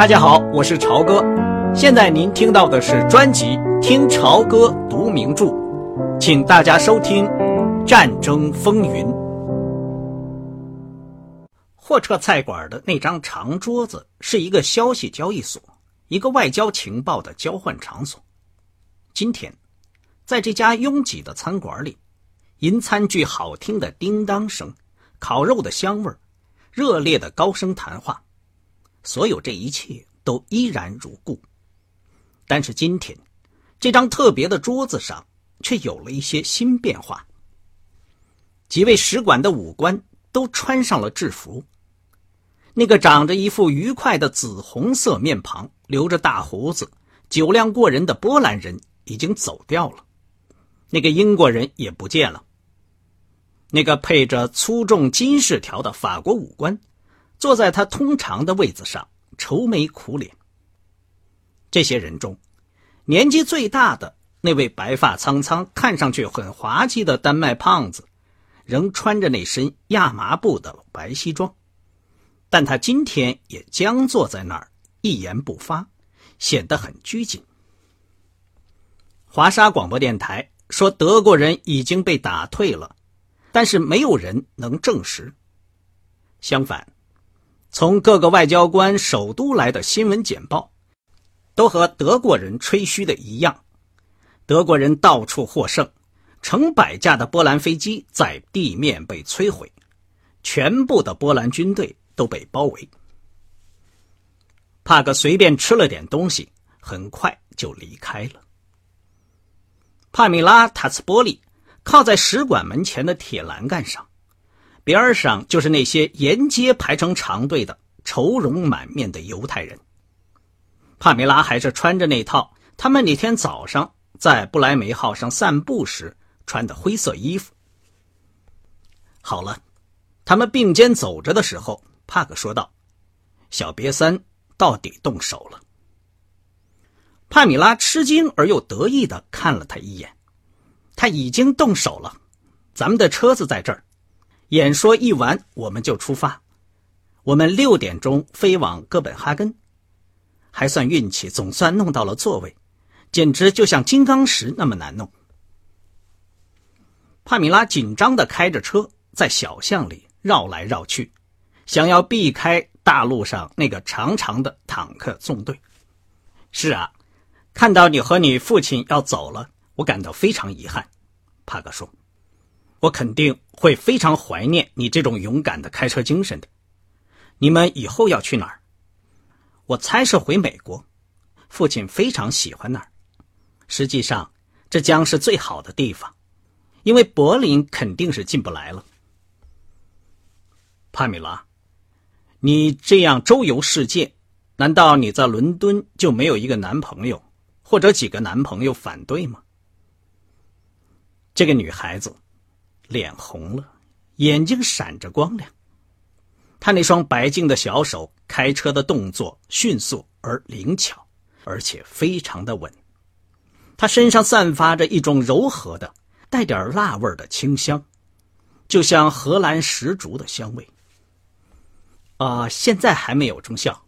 大家好，我是朝哥。现在您听到的是专辑《听朝歌读名著》，请大家收听《战争风云》。货车菜馆的那张长桌子是一个消息交易所，一个外交情报的交换场所。今天，在这家拥挤的餐馆里，银餐具好听的叮当声、烤肉的香味热烈的高声谈话。所有这一切都依然如故，但是今天，这张特别的桌子上却有了一些新变化。几位使馆的武官都穿上了制服。那个长着一副愉快的紫红色面庞、留着大胡子、酒量过人的波兰人已经走掉了，那个英国人也不见了。那个配着粗重金饰条的法国武官。坐在他通常的位子上，愁眉苦脸。这些人中，年纪最大的那位白发苍苍、看上去很滑稽的丹麦胖子，仍穿着那身亚麻布的白西装，但他今天也僵坐在那儿，一言不发，显得很拘谨。华沙广播电台说，德国人已经被打退了，但是没有人能证实。相反。从各个外交官首都来的新闻简报，都和德国人吹嘘的一样。德国人到处获胜，成百架的波兰飞机在地面被摧毁，全部的波兰军队都被包围。帕克随便吃了点东西，很快就离开了。帕米拉·塔斯波利靠在使馆门前的铁栏杆上。边上就是那些沿街排成长队的愁容满面的犹太人。帕梅拉还是穿着那套他们那天早上在布莱梅号上散步时穿的灰色衣服。好了，他们并肩走着的时候，帕克说道：“小瘪三到底动手了。”帕米拉吃惊而又得意的看了他一眼：“他已经动手了，咱们的车子在这儿。”演说一完，我们就出发。我们六点钟飞往哥本哈根，还算运气，总算弄到了座位，简直就像金刚石那么难弄。帕米拉紧张的开着车，在小巷里绕来绕去，想要避开大路上那个长长的坦克纵队。是啊，看到你和你父亲要走了，我感到非常遗憾。帕克说。我肯定会非常怀念你这种勇敢的开车精神的。你们以后要去哪儿？我猜是回美国。父亲非常喜欢那儿。实际上，这将是最好的地方，因为柏林肯定是进不来了。帕米拉，你这样周游世界，难道你在伦敦就没有一个男朋友，或者几个男朋友反对吗？这个女孩子。脸红了，眼睛闪着光亮。他那双白净的小手，开车的动作迅速而灵巧，而且非常的稳。他身上散发着一种柔和的、带点辣味的清香，就像荷兰石竹的香味。啊，现在还没有中效，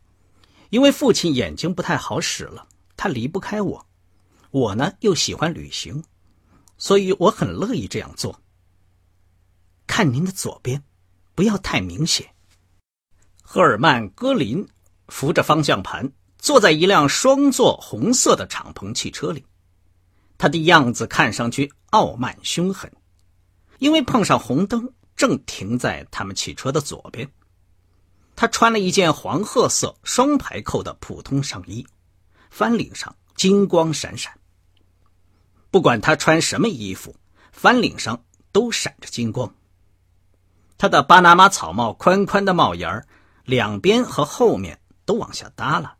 因为父亲眼睛不太好使了，他离不开我。我呢又喜欢旅行，所以我很乐意这样做。看您的左边，不要太明显。赫尔曼·戈林扶着方向盘，坐在一辆双座红色的敞篷汽车里。他的样子看上去傲慢凶狠，因为碰上红灯，正停在他们汽车的左边。他穿了一件黄褐色双排扣的普通上衣，翻领上金光闪闪。不管他穿什么衣服，翻领上都闪着金光。他的巴拿马草帽宽宽的帽檐儿，两边和后面都往下耷拉，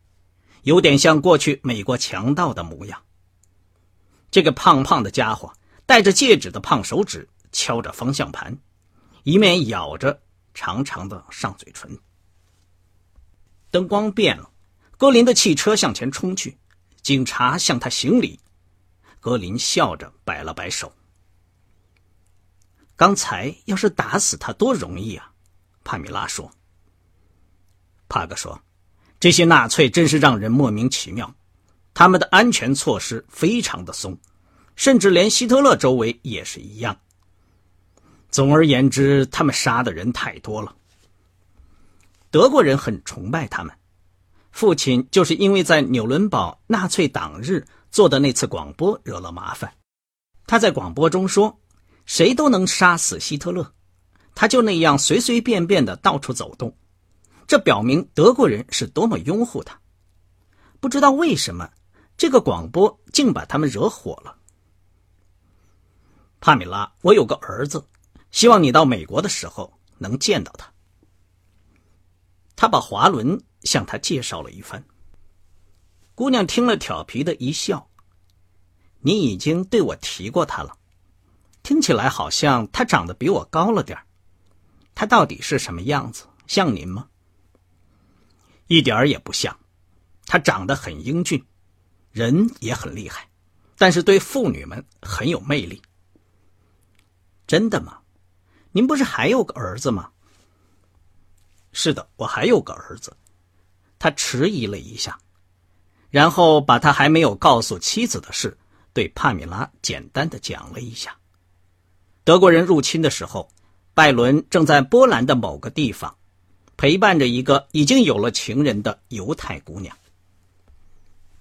有点像过去美国强盗的模样。这个胖胖的家伙戴着戒指的胖手指敲着方向盘，一面咬着长长的上嘴唇。灯光变了，格林的汽车向前冲去，警察向他行礼，格林笑着摆了摆手。刚才要是打死他多容易啊！帕米拉说。帕克说：“这些纳粹真是让人莫名其妙，他们的安全措施非常的松，甚至连希特勒周围也是一样。总而言之，他们杀的人太多了。德国人很崇拜他们。父亲就是因为在纽伦堡纳粹党日做的那次广播惹了麻烦。他在广播中说：“谁都能杀死希特勒。”他就那样随随便便的到处走动。这表明德国人是多么拥护他。不知道为什么，这个广播竟把他们惹火了。帕米拉，我有个儿子，希望你到美国的时候能见到他。他把华伦向他介绍了一番。姑娘听了，调皮的一笑：“你已经对我提过他了，听起来好像他长得比我高了点他到底是什么样子？像您吗？”一点儿也不像，他长得很英俊，人也很厉害，但是对妇女们很有魅力。真的吗？您不是还有个儿子吗？是的，我还有个儿子。他迟疑了一下，然后把他还没有告诉妻子的事对帕米拉简单的讲了一下。德国人入侵的时候，拜伦正在波兰的某个地方。陪伴着一个已经有了情人的犹太姑娘。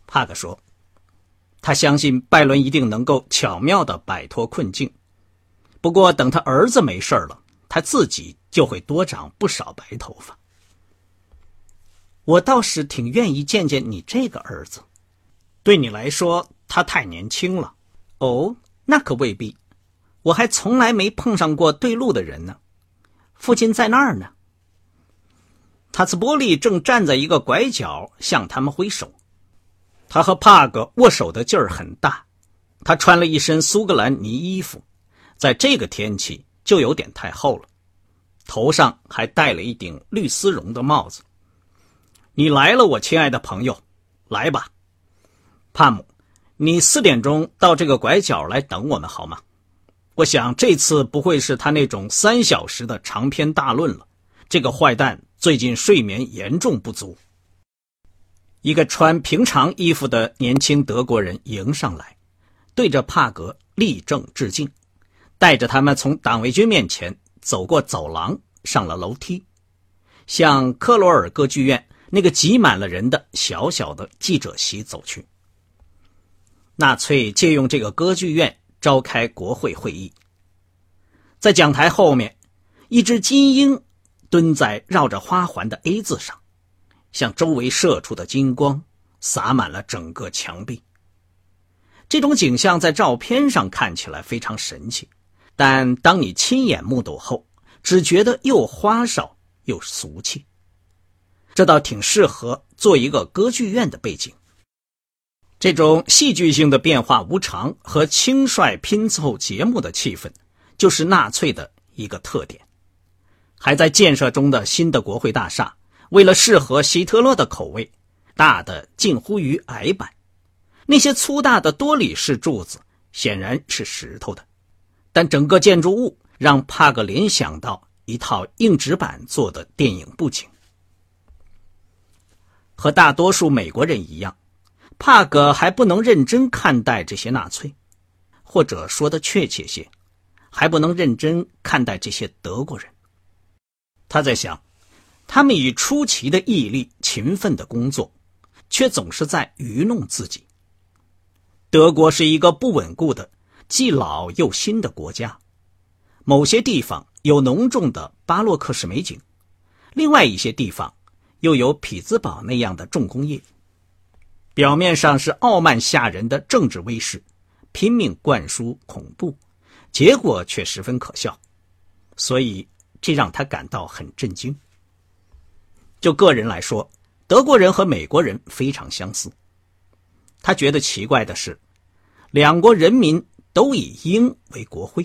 帕克说：“他相信拜伦一定能够巧妙的摆脱困境，不过等他儿子没事了，他自己就会多长不少白头发。我倒是挺愿意见见你这个儿子，对你来说他太年轻了。哦，那可未必，我还从来没碰上过对路的人呢。父亲在那儿呢。”塔斯波利正站在一个拐角向他们挥手，他和帕格握手的劲儿很大。他穿了一身苏格兰呢衣服，在这个天气就有点太厚了，头上还戴了一顶绿丝绒的帽子。你来了，我亲爱的朋友，来吧，帕姆，你四点钟到这个拐角来等我们好吗？我想这次不会是他那种三小时的长篇大论了。这个坏蛋。最近睡眠严重不足。一个穿平常衣服的年轻德国人迎上来，对着帕格立正致敬，带着他们从党卫军面前走过走廊，上了楼梯，向克罗尔歌剧院那个挤满了人的小小的记者席走去。纳粹借用这个歌剧院召开国会会议，在讲台后面，一只金鹰。蹲在绕着花环的 A 字上，向周围射出的金光洒满了整个墙壁。这种景象在照片上看起来非常神奇，但当你亲眼目睹后，只觉得又花哨又俗气。这倒挺适合做一个歌剧院的背景。这种戏剧性的变化无常和轻率拼凑节目的气氛，就是纳粹的一个特点。还在建设中的新的国会大厦，为了适合希特勒的口味，大的近乎于矮板。那些粗大的多里式柱子显然是石头的，但整个建筑物让帕格联想到一套硬纸板做的电影布景。和大多数美国人一样，帕格还不能认真看待这些纳粹，或者说的确切些，还不能认真看待这些德国人。他在想，他们以出奇的毅力、勤奋的工作，却总是在愚弄自己。德国是一个不稳固的、既老又新的国家，某些地方有浓重的巴洛克式美景，另外一些地方又有匹兹堡那样的重工业。表面上是傲慢吓人的政治威势，拼命灌输恐怖，结果却十分可笑，所以。这让他感到很震惊。就个人来说，德国人和美国人非常相似。他觉得奇怪的是，两国人民都以鹰为国徽。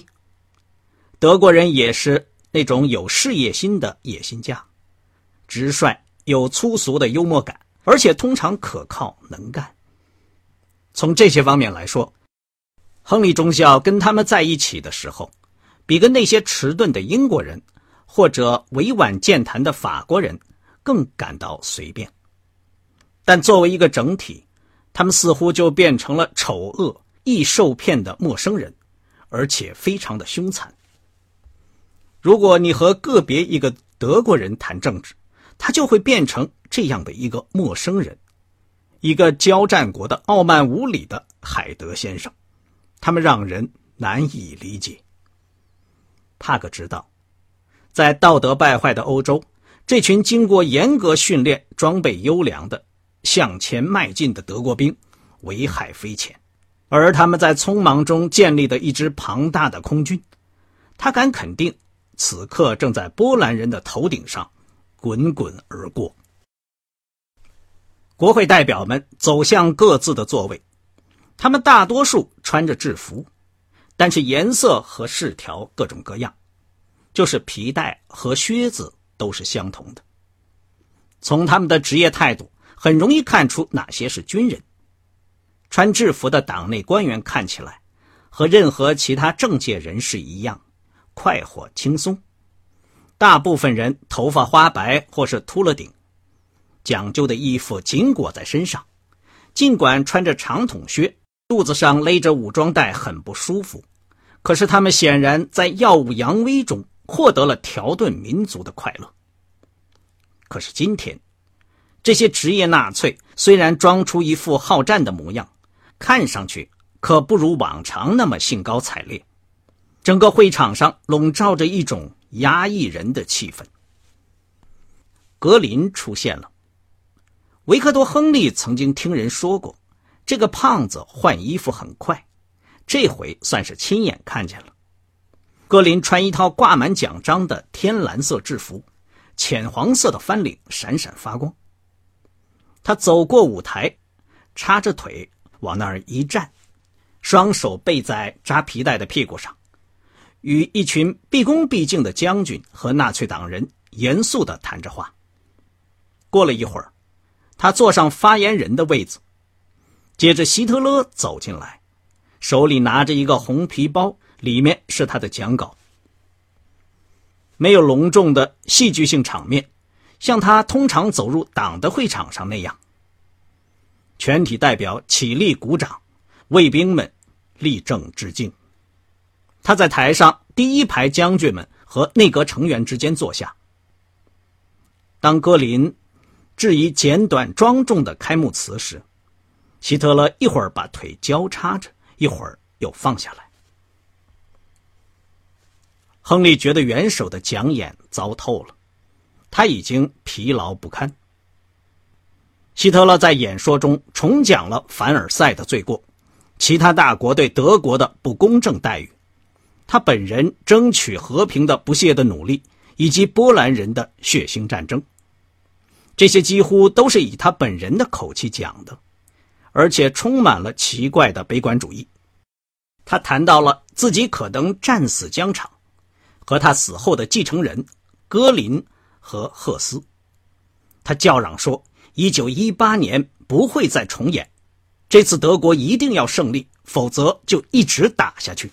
德国人也是那种有事业心的野心家，直率有粗俗的幽默感，而且通常可靠能干。从这些方面来说，亨利中校跟他们在一起的时候，比跟那些迟钝的英国人。或者委婉健谈的法国人更感到随便，但作为一个整体，他们似乎就变成了丑恶、易受骗的陌生人，而且非常的凶残。如果你和个别一个德国人谈政治，他就会变成这样的一个陌生人，一个交战国的傲慢无礼的海德先生，他们让人难以理解。帕克知道，在道德败坏的欧洲，这群经过严格训练、装备优良的向前迈进的德国兵危害匪浅，而他们在匆忙中建立的一支庞大的空军，他敢肯定，此刻正在波兰人的头顶上。滚滚而过。国会代表们走向各自的座位，他们大多数穿着制服，但是颜色和饰条各种各样，就是皮带和靴子都是相同的。从他们的职业态度，很容易看出哪些是军人。穿制服的党内官员看起来和任何其他政界人士一样，快活轻松。大部分人头发花白或是秃了顶，讲究的衣服紧裹在身上，尽管穿着长筒靴，肚子上勒着武装带很不舒服，可是他们显然在耀武扬威中获得了条顿民族的快乐。可是今天，这些职业纳粹虽然装出一副好战的模样，看上去可不如往常那么兴高采烈，整个会场上笼罩着一种。压抑人的气氛。格林出现了。维克多·亨利曾经听人说过，这个胖子换衣服很快，这回算是亲眼看见了。格林穿一套挂满奖章的天蓝色制服，浅黄色的翻领闪闪发光。他走过舞台，叉着腿往那儿一站，双手背在扎皮带的屁股上。与一群毕恭毕敬的将军和纳粹党人严肃地谈着话。过了一会儿，他坐上发言人的位子。接着，希特勒走进来，手里拿着一个红皮包，里面是他的讲稿。没有隆重的戏剧性场面，像他通常走入党的会场上那样。全体代表起立鼓掌，卫兵们立正致敬。他在台上第一排将军们和内阁成员之间坐下。当格林质疑简短庄重的开幕词时，希特勒一会儿把腿交叉着，一会儿又放下来。亨利觉得元首的讲演糟透了，他已经疲劳不堪。希特勒在演说中重讲了凡尔赛的罪过，其他大国对德国的不公正待遇。他本人争取和平的不懈的努力，以及波兰人的血腥战争，这些几乎都是以他本人的口气讲的，而且充满了奇怪的悲观主义。他谈到了自己可能战死疆场，和他死后的继承人戈林和赫斯。他叫嚷说：“一九一八年不会再重演，这次德国一定要胜利，否则就一直打下去。”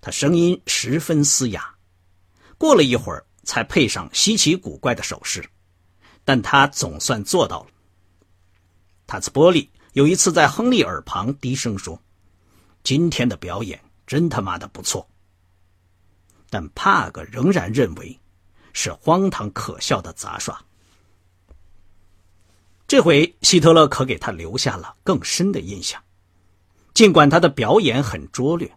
他声音十分嘶哑，过了一会儿才配上稀奇古怪的手势，但他总算做到了。塔斯波利有一次在亨利耳旁低声说：“今天的表演真他妈的不错。”但帕格仍然认为是荒唐可笑的杂耍。这回希特勒可给他留下了更深的印象，尽管他的表演很拙劣。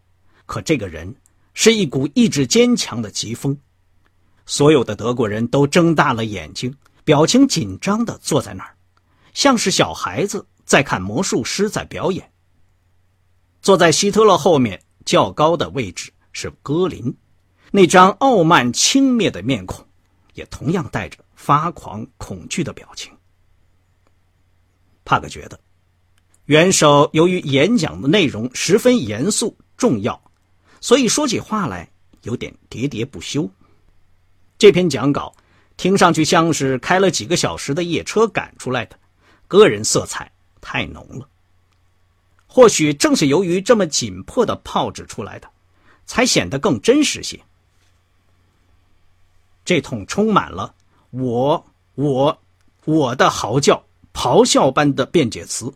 可这个人是一股意志坚强的疾风，所有的德国人都睁大了眼睛，表情紧张地坐在那儿，像是小孩子在看魔术师在表演。坐在希特勒后面较高的位置是戈林，那张傲慢轻蔑的面孔，也同样带着发狂恐惧的表情。帕克觉得，元首由于演讲的内容十分严肃重要。所以说起话来有点喋喋不休。这篇讲稿听上去像是开了几个小时的夜车赶出来的，个人色彩太浓了。或许正是由于这么紧迫的炮制出来的，才显得更真实些。这通充满了“我、我、我”的嚎叫咆哮般的辩解词，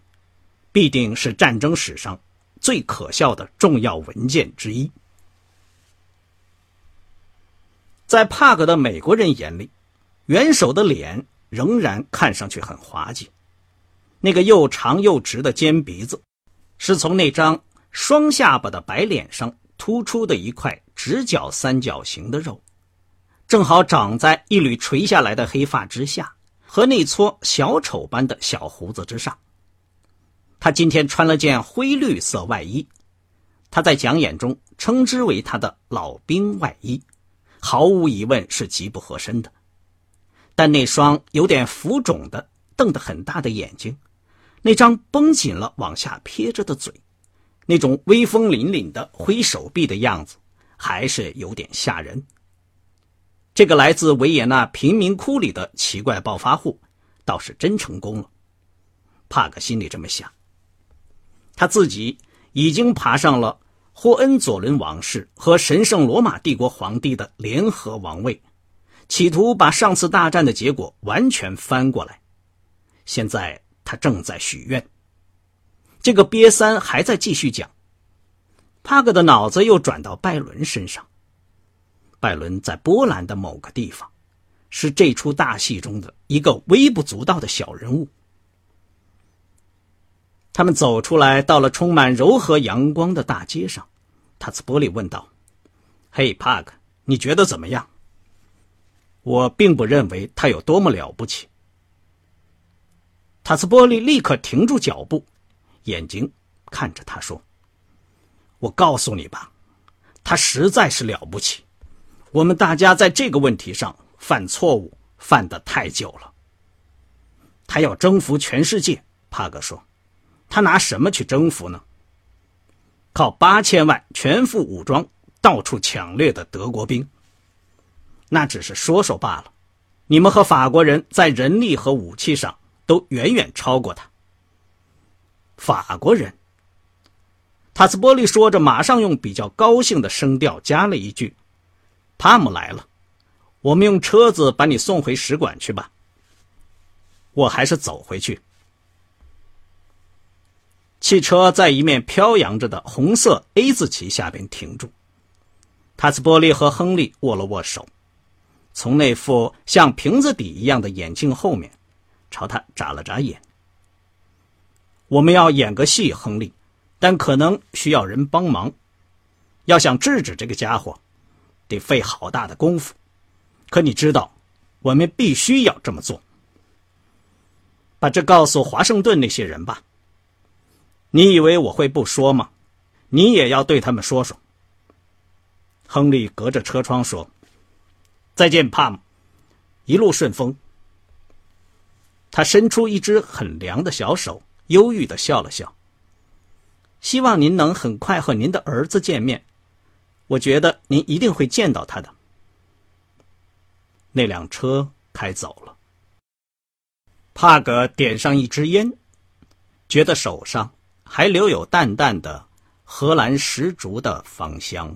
必定是战争史上最可笑的重要文件之一。在帕格的美国人眼里，元首的脸仍然看上去很滑稽。那个又长又直的尖鼻子，是从那张双下巴的白脸上突出的一块直角三角形的肉，正好长在一缕垂下来的黑发之下和那撮小丑般的小胡子之上。他今天穿了件灰绿色外衣，他在讲演中称之为他的老兵外衣。毫无疑问是极不合身的，但那双有点浮肿的、瞪得很大的眼睛，那张绷紧了往下撇着的嘴，那种威风凛凛的挥手臂的样子，还是有点吓人。这个来自维也纳贫民窟里的奇怪暴发户，倒是真成功了。帕克心里这么想。他自己已经爬上了。霍恩佐伦王室和神圣罗马帝国皇帝的联合王位，企图把上次大战的结果完全翻过来。现在他正在许愿。这个瘪三还在继续讲。帕克的脑子又转到拜伦身上。拜伦在波兰的某个地方，是这出大戏中的一个微不足道的小人物。他们走出来，到了充满柔和阳光的大街上。塔斯波利问道：“嘿，帕克，你觉得怎么样？”我并不认为他有多么了不起。塔斯波利立刻停住脚步，眼睛看着他说：“我告诉你吧，他实在是了不起。我们大家在这个问题上犯错误犯得太久了。他要征服全世界。”帕格说：“他拿什么去征服呢？”靠八千万全副武装到处抢掠的德国兵，那只是说说罢了。你们和法国人在人力和武器上都远远超过他。法国人，塔斯波利说着，马上用比较高兴的声调加了一句：“帕姆来了，我们用车子把你送回使馆去吧。我还是走回去。”汽车在一面飘扬着的红色 A 字旗下边停住，塔斯波利和亨利握了握手，从那副像瓶子底一样的眼镜后面，朝他眨了眨眼。我们要演个戏，亨利，但可能需要人帮忙。要想制止这个家伙，得费好大的功夫。可你知道，我们必须要这么做。把这告诉华盛顿那些人吧。你以为我会不说吗？你也要对他们说说。亨利隔着车窗说：“再见，帕姆，一路顺风。”他伸出一只很凉的小手，忧郁的笑了笑。希望您能很快和您的儿子见面。我觉得您一定会见到他的。那辆车开走了。帕格点上一支烟，觉得手上。还留有淡淡的荷兰石竹的芳香。